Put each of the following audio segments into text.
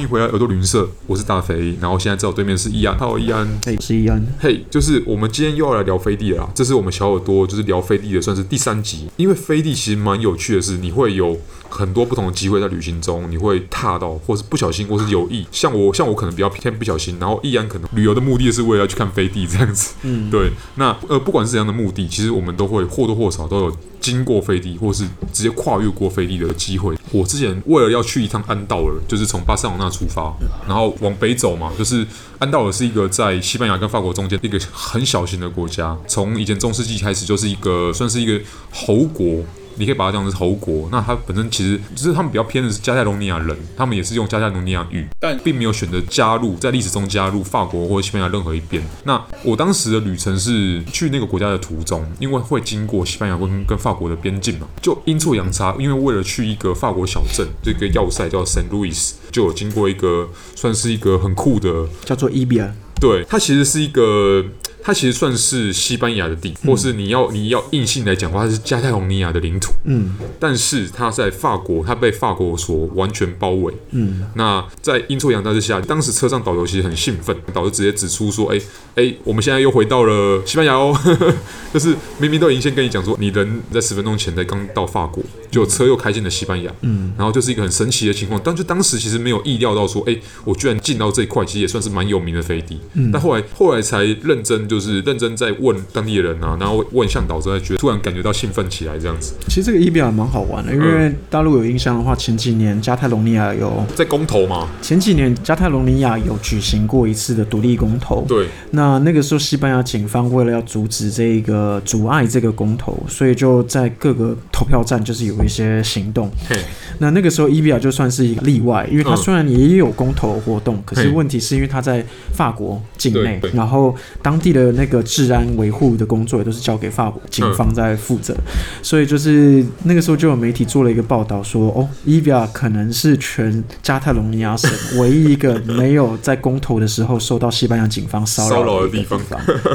欢迎回来耳朵旅行社，我是大肥，然后现在在我对面是易安，哈喽，易安，嘿，是易安，嘿，就是我们今天又要来聊飞地了啦，这是我们小耳朵就是聊飞地的算是第三集，因为飞地其实蛮有趣的是，你会有很多不同的机会在旅行中，你会踏到，或是不小心，或是有意，像我，像我可能比较偏不小心，然后易安可能旅游的目的是为了要去看飞地这样子，嗯，对，那呃，不管是怎样的目的，其实我们都会或多或少都有。经过飞地，或是直接跨越过飞地的机会。我之前为了要去一趟安道尔，就是从巴塞罗那出发，然后往北走嘛。就是安道尔是一个在西班牙跟法国中间一个很小型的国家，从以前中世纪开始就是一个算是一个侯国。你可以把它当成是侯国，那它本身其实就是他们比较偏的是加泰隆尼亚人，他们也是用加泰隆尼亚语，但并没有选择加入在历史中加入法国或者西班牙任何一边。那我当时的旅程是去那个国家的途中，因为会经过西班牙跟跟法国的边境嘛，就阴错阳差，因为为了去一个法国小镇，这个要塞叫 Saint Louis，，就有经过一个算是一个很酷的，叫做伊比亚，对，它其实是一个。它其实算是西班牙的地，或是你要你要硬性来讲的话，它是加泰隆尼亚的领土。嗯，但是它在法国，它被法国所完全包围。嗯，那在阴错阳差之下，当时车上导游其实很兴奋，导游直接指出说：“哎哎，我们现在又回到了西班牙哦。”就是明明都已经先跟你讲说，你人在十分钟前才刚到法国，就车又开进了西班牙。嗯，然后就是一个很神奇的情况。但就当时其实没有意料到说，哎，我居然进到这一块，其实也算是蛮有名的飞地。嗯，但后来后来才认真。就是认真在问当地的人啊，然后问向导之后，觉得突然感觉到兴奋起来这样子。其实这个伊比亚蛮好玩的，因为大陆有印象的话，前几年加泰隆尼亚有在公投嘛。前几年加泰隆尼亚有举行过一次的独立公投。对。那那个时候，西班牙警方为了要阻止这个阻碍这个公投，所以就在各个投票站就是有一些行动。嘿。那那个时候，伊比亚就算是一个例外，因为他虽然也有公投活动，可是问题是因为他在法国境内，然后当地的。的那个治安维护的工作也都是交给法国警方在负责，所以就是那个时候就有媒体做了一个报道说，哦，伊比亚可能是全加泰隆尼亚省 唯一一个没有在公投的时候受到西班牙警方骚扰的地方。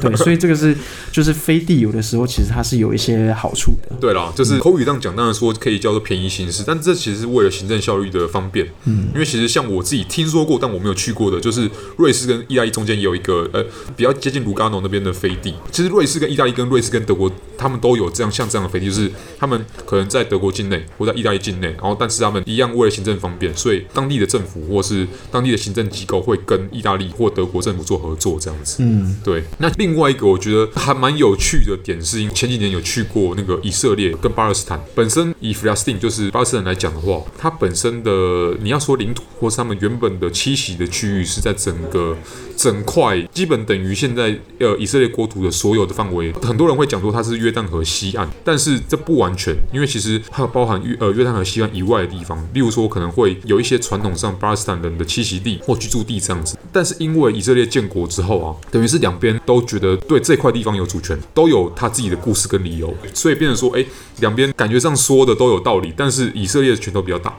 对，所以这个是就是飞地有的时候其实它是有一些好处的。对啦，就是口语这样讲，当然说可以叫做便宜行事，但这其实是为了行政效率的方便。嗯，因为其实像我自己听说过，但我没有去过的，就是瑞士跟意大利中间也有一个呃比较接近卢加。那边的飞地，其实瑞士跟意大利跟瑞士跟德国，他们都有这样像这样的飞地，就是他们可能在德国境内或在意大利境内，然后但是他们一样为了行政方便，所以当地的政府或是当地的行政机构会跟意大利或德国政府做合作这样子。嗯，对。那另外一个我觉得还蛮有趣的点是，因为前几年有去过那个以色列跟巴勒斯坦，本身以 Palestine 就是巴勒斯坦来讲的话，它本身的你要说领土或是他们原本的栖息的区域是在整个整块基本等于现在。呃，以色列国土的所有的范围，很多人会讲说它是约旦河西岸，但是这不完全，因为其实它包含约呃约旦河西岸以外的地方，例如说可能会有一些传统上巴勒斯坦人的栖息地或居住地这样子。但是因为以色列建国之后啊，等于是两边都觉得对这块地方有主权，都有他自己的故事跟理由，所以变成说，哎，两边感觉上说的都有道理，但是以色列的拳头比较大。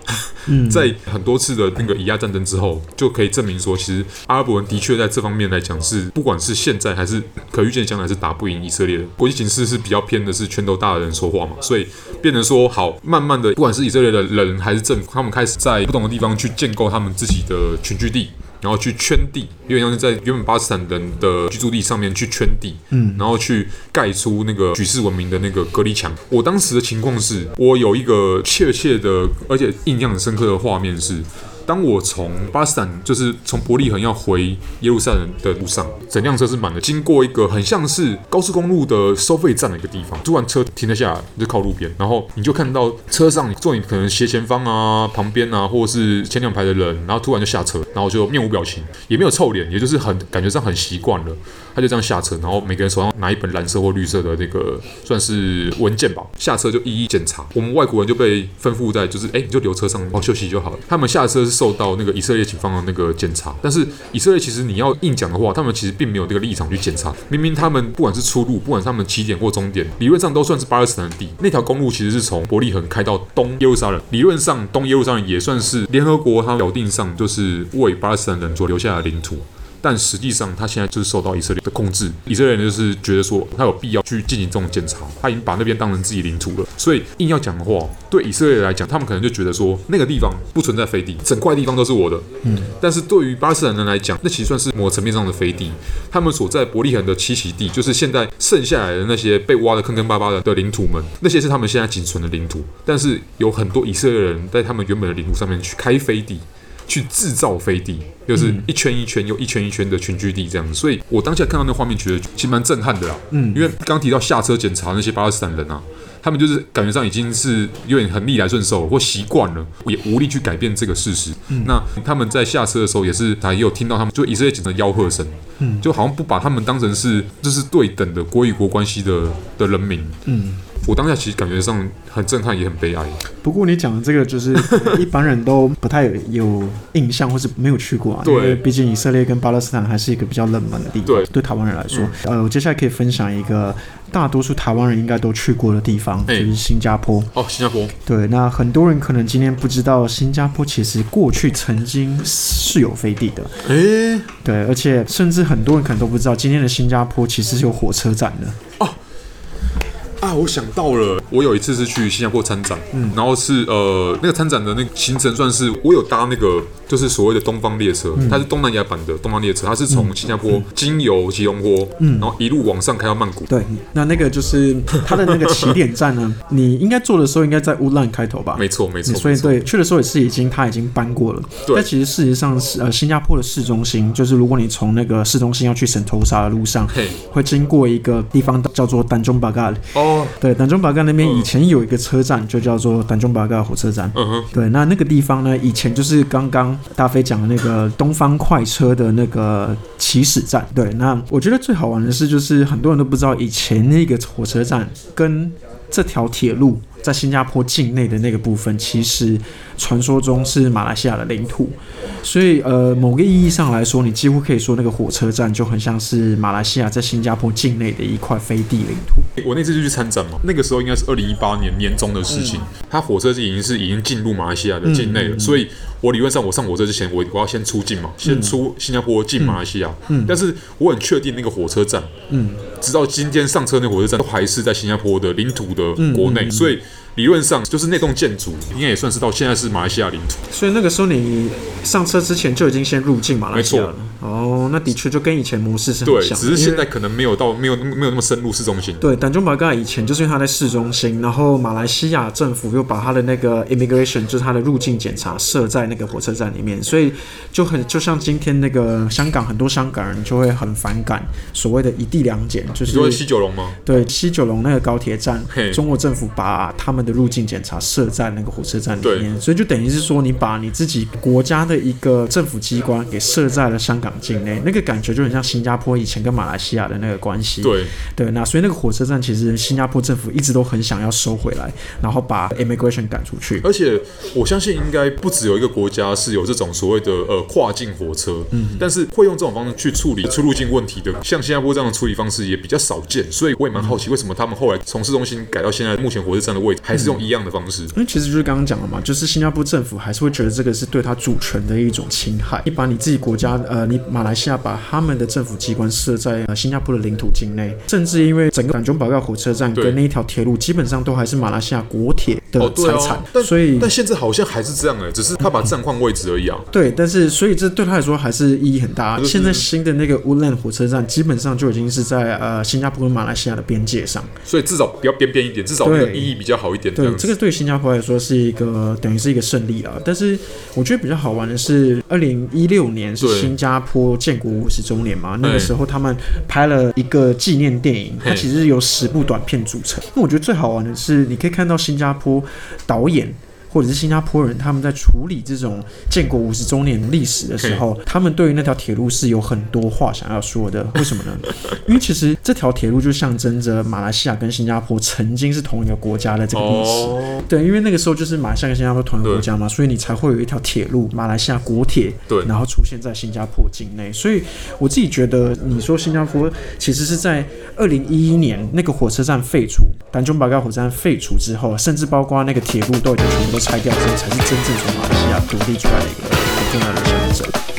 在很多次的那个以亚战争之后，就可以证明说，其实阿拉伯人的确在这方面来讲是，不管是现在还是可预见将来，是打不赢以色列的。国际形势是比较偏的是拳头大的人说话嘛，所以变成说好，慢慢的，不管是以色列的人还是政府，他们开始在不同的地方去建构他们自己的群居地。然后去圈地，有点像是在原本巴基斯坦人的居住地上面去圈地，嗯，然后去盖出那个举世闻名的那个隔离墙。我当时的情况是，我有一个确切的，而且印象很深刻的画面是。当我从巴斯坦，就是从伯利恒要回耶路撒冷的路上，整辆车是满的。经过一个很像是高速公路的收费站的一个地方，突然车停了下来，就靠路边，然后你就看到车上坐你可能斜前方啊、旁边啊，或者是前两排的人，然后突然就下车，然后就面无表情，也没有臭脸，也就是很感觉上很习惯了。他就这样下车，然后每个人手上拿一本蓝色或绿色的那个算是文件吧，下车就一一检查。我们外国人就被吩咐在就是，哎，你就留车上，好休息就好了。他们下车是受到那个以色列警方的那个检查，但是以色列其实你要硬讲的话，他们其实并没有这个立场去检查。明明他们不管是出路，不管他们起点或终点，理论上都算是巴勒斯坦的地。那条公路其实是从伯利恒开到东耶路撒冷，理论上东耶路撒冷也算是联合国它表定上就是为巴勒斯坦人所留下的领土。但实际上他现在就是受到以色列的控制。以色列人就是觉得说他有必要去进行这种检查，他已经把那边当成自己领土了。所以硬要讲的话，对以色列人来讲，他们可能就觉得说那个地方不存在飞地，整块地方都是我的。嗯。但是对于巴勒斯坦人来讲，那其实算是某层面上的飞地。他们所在伯利恒的栖息地，就是现在剩下来的那些被挖得坑坑巴巴的的领土们，那些是他们现在仅存的领土。但是有很多以色列人在他们原本的领土上面去开飞地。去制造飞地，就是一圈一圈又一圈一圈的群居地这样子，所以我当下看到那画面，觉得其实蛮震撼的啦。嗯，因为刚提到下车检查那些巴勒斯坦人啊，他们就是感觉上已经是有点很逆来顺受或习惯了，也无力去改变这个事实。嗯，那他们在下车的时候也是，他也有听到他们就以色列警察吆喝声，嗯，就好像不把他们当成是就是对等的国与国关系的的人民。嗯。我当下其实感觉上很震撼，也很悲哀。不过你讲的这个，就是 一般人都不太有印象，或是没有去过啊。对，因为毕竟以色列跟巴勒斯坦还是一个比较冷门的地方。对，对台湾人来说，嗯、呃，我接下来可以分享一个大多数台湾人应该都去过的地方，就是新加坡。哦，新加坡。对，那很多人可能今天不知道，新加坡其实过去曾经是有飞地的。诶，对，而且甚至很多人可能都不知道，今天的新加坡其实是有火车站的。哦。我想到了，我有一次是去新加坡参展，嗯，然后是呃那个参展的那个行程算是我有搭那个就是所谓的东方列车，嗯、它是东南亚版的东方列车，它是从新加坡经由吉隆坡，嗯，然后一路往上开到曼谷。对，那那个就是它的那个起点站呢，你应该坐的时候应该在乌兰开头吧？没错，没错。所以对，去的时候也是已经它已经搬过了。对。但其实事实上是呃新加坡的市中心，就是如果你从那个市中心要去圣淘沙的路上，嘿，会经过一个地方叫做丹中巴嘎。哦。对，丹中巴嘎那边以前有一个车站，就叫做丹中巴嘎火车站。嗯哼。对，那那个地方呢，以前就是刚刚大飞讲的那个东方快车的那个起始站。对，那我觉得最好玩的是，就是很多人都不知道，以前那个火车站跟这条铁路。在新加坡境内的那个部分，其实传说中是马来西亚的领土，所以呃，某个意义上来说，你几乎可以说那个火车站就很像是马来西亚在新加坡境内的一块飞地领土。我那次就去参展嘛，那个时候应该是二零一八年年中的事情，它火车是已经是已经进入马来西亚的境内了，所以我理论上我上火车之前，我我要先出境嘛，先出新加坡进马来西亚，嗯，但是我很确定那个火车站，嗯，直到今天上车那个火车站都还是在新加坡的领土的国内，所以。理论上就是那栋建筑应该也算是到现在是马来西亚领土，所以那个时候你上车之前就已经先入境马来西亚了。哦，那的确就跟以前模式是很像，对，只是现在可能没有到没有没有那么深入市中心。对，丹中巴嘎以前就是因为它在市中心，然后马来西亚政府又把它的那个 immigration 就是它的入境检查设在那个火车站里面，所以就很就像今天那个香港很多香港人就会很反感所谓的一地两检，就是说西九龙吗？对，西九龙那个高铁站，中国政府把他们。的入境检查设在那个火车站里面，所以就等于是说，你把你自己国家的一个政府机关给设在了香港境内，那个感觉就很像新加坡以前跟马来西亚的那个关系。对对，那所以那个火车站其实新加坡政府一直都很想要收回来，然后把 immigration 赶出去。而且我相信应该不只有一个国家是有这种所谓的呃跨境火车，嗯，但是会用这种方式去处理出入境问题的，像新加坡这样的处理方式也比较少见。所以我也蛮好奇，为什么他们后来从市中心改到现在目前火车站的位置？还是用一样的方式，因为其实就是刚刚讲了嘛，就是新加坡政府还是会觉得这个是对他主权的一种侵害。你把你自己国家，呃，你马来西亚把他们的政府机关设在呃新加坡的领土境内，甚至因为整个港中保盖火车站跟那一条铁路基本上都还是马来西亚国铁的财产，哦啊、所以但现在好像还是这样哎，只是他把站换位置而已啊。对，但是所以这对他来说还是意义很大。就是、现在新的那个乌兰火车站基本上就已经是在呃新加坡跟马来西亚的边界上，所以至少比较边边一点，至少那个意义比较好一点。对，这个对。新加坡来说是一个等于是一个胜利啊，但是我觉得比较好玩的是，二零一六年是新加坡建国五十周年嘛，那个时候他们拍了一个纪念电影，它其实是由十部短片组成。那我觉得最好玩的是，你可以看到新加坡导演。或者是新加坡人，他们在处理这种建国五十周年历史的时候，他们对于那条铁路是有很多话想要说的。为什么呢？因为其实这条铁路就象征着马来西亚跟新加坡曾经是同一个国家的这个历史。对，因为那个时候就是马来西亚跟新加坡同一个国家嘛，所以你才会有一条铁路，马来西亚国铁，对，然后出现在新加坡境内。所以我自己觉得，你说新加坡其实是在二零一一年那个火车站废除，丹中巴嘎火车站废除之后，甚至包括那个铁路都已经全部都。拆掉之后，才是真正从马来西亚独立出来的一个很重要的象征。